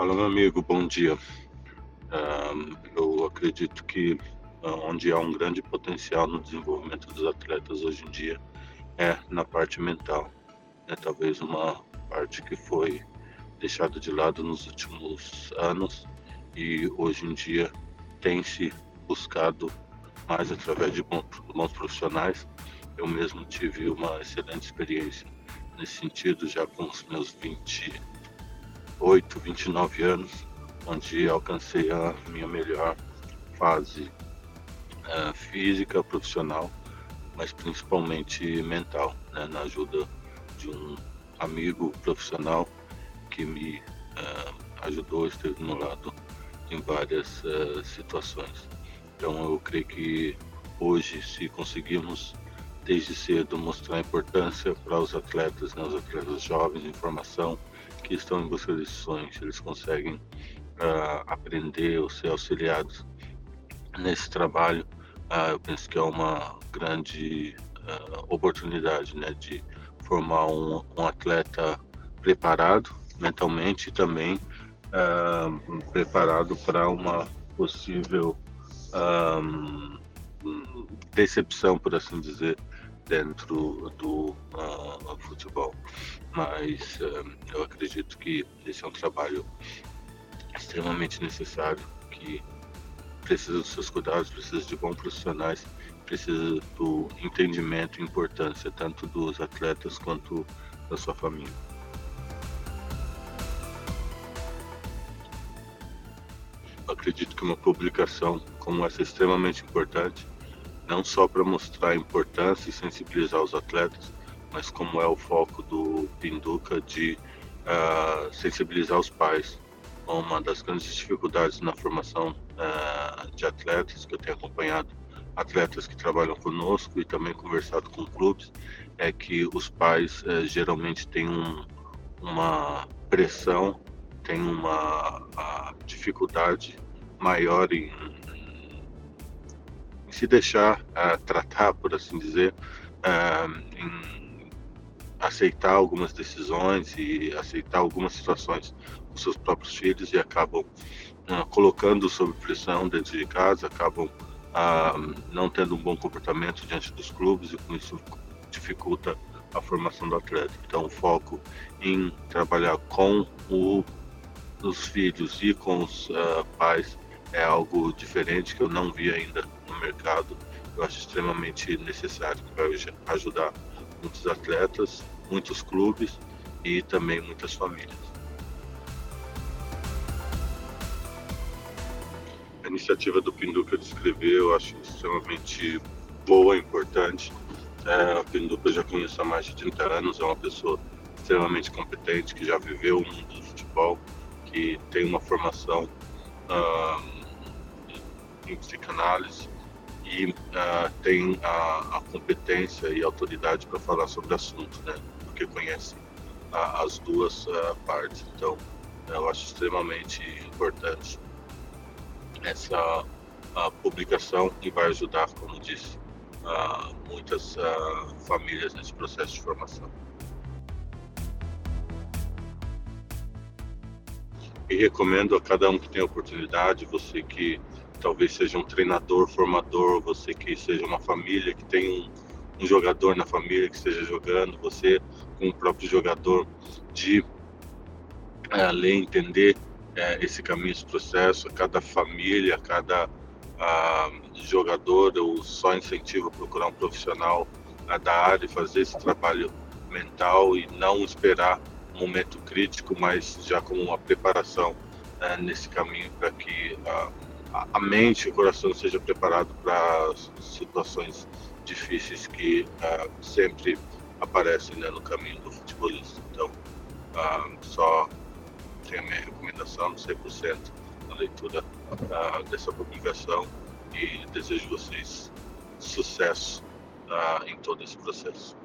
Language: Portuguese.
Fala, meu amigo, bom dia. eu acredito que ah, onde há um grande potencial no desenvolvimento dos atletas hoje em dia é na parte mental. É talvez uma parte que foi deixada de lado nos últimos anos e hoje em dia tem se buscado mais através de bons profissionais. Eu mesmo tive uma excelente experiência nesse sentido já com os meus 28, 29 anos, onde alcancei a minha melhor fase uh, física, profissional, mas principalmente mental, né, na ajuda de um amigo profissional que me uh, ajudou, esteve meu lado em várias uh, situações. Então eu creio que hoje, se conseguirmos desde cedo mostrar a importância para os atletas, né, os atletas jovens em formação que estão em busca desses sonhos, eles conseguem uh, aprender ou ser auxiliados nesse trabalho. Uh, eu penso que é uma grande uh, oportunidade né, de formar um, um, atleta preparado mentalmente e também preparado para uma possível decepção, por assim dizer, dentro do uh, futebol. Mas uh, eu acredito que esse é um trabalho extremamente necessário, que precisa dos seus cuidados, precisa de bons profissionais, precisa do entendimento e importância tanto dos atletas quanto da sua família. acredito que uma publicação como essa é extremamente importante, não só para mostrar a importância e sensibilizar os atletas, mas como é o foco do Pinduca de uh, sensibilizar os pais. Uma das grandes dificuldades na formação uh, de atletas que eu tenho acompanhado, atletas que trabalham conosco e também conversado com clubes, é que os pais uh, geralmente têm um, uma pressão, têm uma dificuldade maior em, em se deixar uh, tratar, por assim dizer, em aceitar algumas decisões e aceitar algumas situações com seus próprios filhos e acabam uh, colocando sob pressão dentro de casa, acabam não tendo um bom comportamento diante dos clubes e com isso dificulta a formação do atleta. Então, foco em trabalhar com o, os filhos e com os uh, pais é algo diferente que eu não vi ainda no mercado. Eu acho extremamente necessário, que vai ajudar muitos atletas, muitos clubes e também muitas famílias. A iniciativa do Pinduca de escrever eu acho extremamente boa, importante. É, a Pinduca já conheço há mais de 30 anos, é uma pessoa extremamente competente, que já viveu o mundo do futebol, que tem uma formação em psicanálise e uh, tem a, a, competência e autoridade para falar sobre o assunto, né? Porque conhece as duas uh, partes. Então, eu acho extremamente importante essa publicação que vai ajudar, como disse, muitas famílias nesse processo de formação. E recomendo a cada um que tem a oportunidade, você que talvez seja um treinador, formador, você que seja uma família que tem um, um jogador na família que esteja jogando, você com o próprio jogador de é, ler, entender é, esse caminho, esse processo, cada família, cada ah, jogador, eu só incentivo a procurar um profissional ah, da área e fazer esse trabalho mental e não esperar momento crítico, mas já como uma preparação é, nesse caminho para que ah, a mente e o coração seja preparado para situações difíceis que uh, sempre aparecem né, no caminho do futebolista. Então, uh, só tenho a minha recomendação, 100% na leitura uh, dessa publicação e desejo vocês sucesso em todo esse processo.